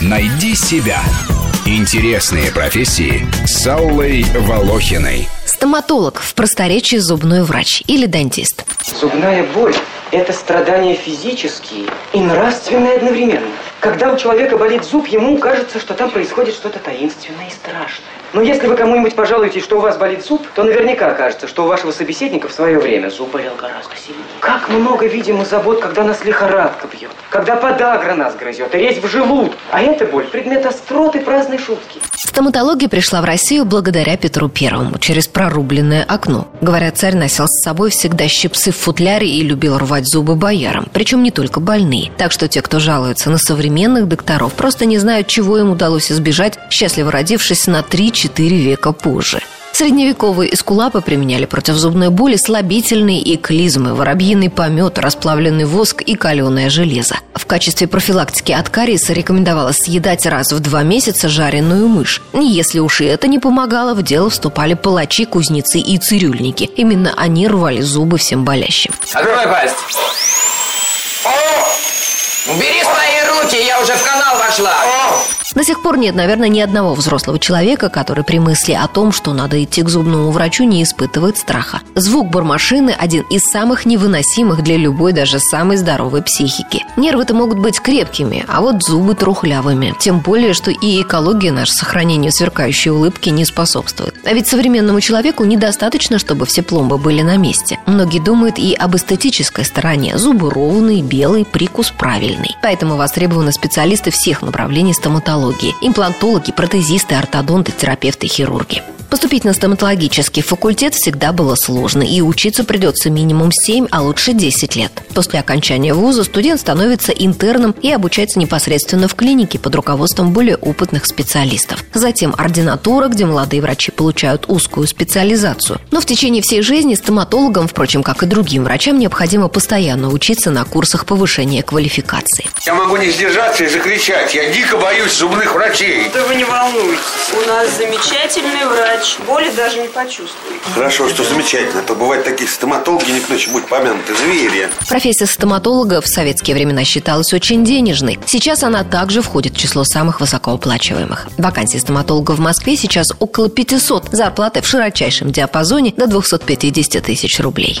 Найди себя. Интересные профессии с Аллой Волохиной. Стоматолог в просторечии зубной врач или дантист. Зубная боль – это страдания физические и нравственные одновременно. Когда у человека болит зуб, ему кажется, что там происходит что-то таинственное и страшное. Но если вы кому-нибудь пожалуете, что у вас болит зуб, то наверняка окажется, что у вашего собеседника в свое время зуб болел гораздо сильнее. Как много видим забот, когда нас лихорадка бьет, когда подагра нас грызет, и резь в желудке. А эта боль – предмет остроты праздной шутки. Стоматология пришла в Россию благодаря Петру Первому через прорубленное окно. Говорят, царь носил с собой всегда щипцы в футляре и любил рвать зубы боярам, причем не только больные. Так что те, кто жалуется на современных докторов, просто не знают, чего им удалось избежать, счастливо родившись на 3 4 века позже. Средневековые эскулапы применяли против зубной боли слабительные и клизмы, воробьиный помет, расплавленный воск и каленое железо. В качестве профилактики от кариеса рекомендовалось съедать раз в два месяца жареную мышь. Если уж и это не помогало, в дело вступали палачи, кузнецы и цирюльники. Именно они рвали зубы всем болящим. Открой пасть. О! Убери свои руки, я уже в канал вошла. О! До сих пор нет, наверное, ни одного взрослого человека, который при мысли о том, что надо идти к зубному врачу, не испытывает страха. Звук бормашины – один из самых невыносимых для любой, даже самой здоровой психики. Нервы-то могут быть крепкими, а вот зубы трухлявыми. Тем более, что и экология наша сохранению сверкающей улыбки не способствует. А ведь современному человеку недостаточно, чтобы все пломбы были на месте. Многие думают и об эстетической стороне. Зубы ровные, белые, прикус правильный. Поэтому востребованы специалисты всех направлений стоматологии стоматологии, имплантологи, протезисты, ортодонты, терапевты, хирурги. Поступить на стоматологический факультет всегда было сложно, и учиться придется минимум 7, а лучше 10 лет. После окончания вуза студент становится интерном и обучается непосредственно в клинике под руководством более опытных специалистов. Затем ординатура, где молодые врачи получают узкую специализацию. Но в течение всей жизни стоматологам, впрочем, как и другим врачам, необходимо постоянно учиться на курсах повышения квалификации. Я могу не сдержаться и закричать. Я дико боюсь зубных врачей. Да вы не волнуйтесь. У нас замечательный врач боли даже не почувствует. Хорошо, что замечательно. А то бывают такие стоматологи, не к ночи будь помянуты, звери. Профессия стоматолога в советские времена считалась очень денежной. Сейчас она также входит в число самых высокооплачиваемых. Вакансий стоматолога в Москве сейчас около 500. Зарплаты в широчайшем диапазоне до 250 тысяч рублей.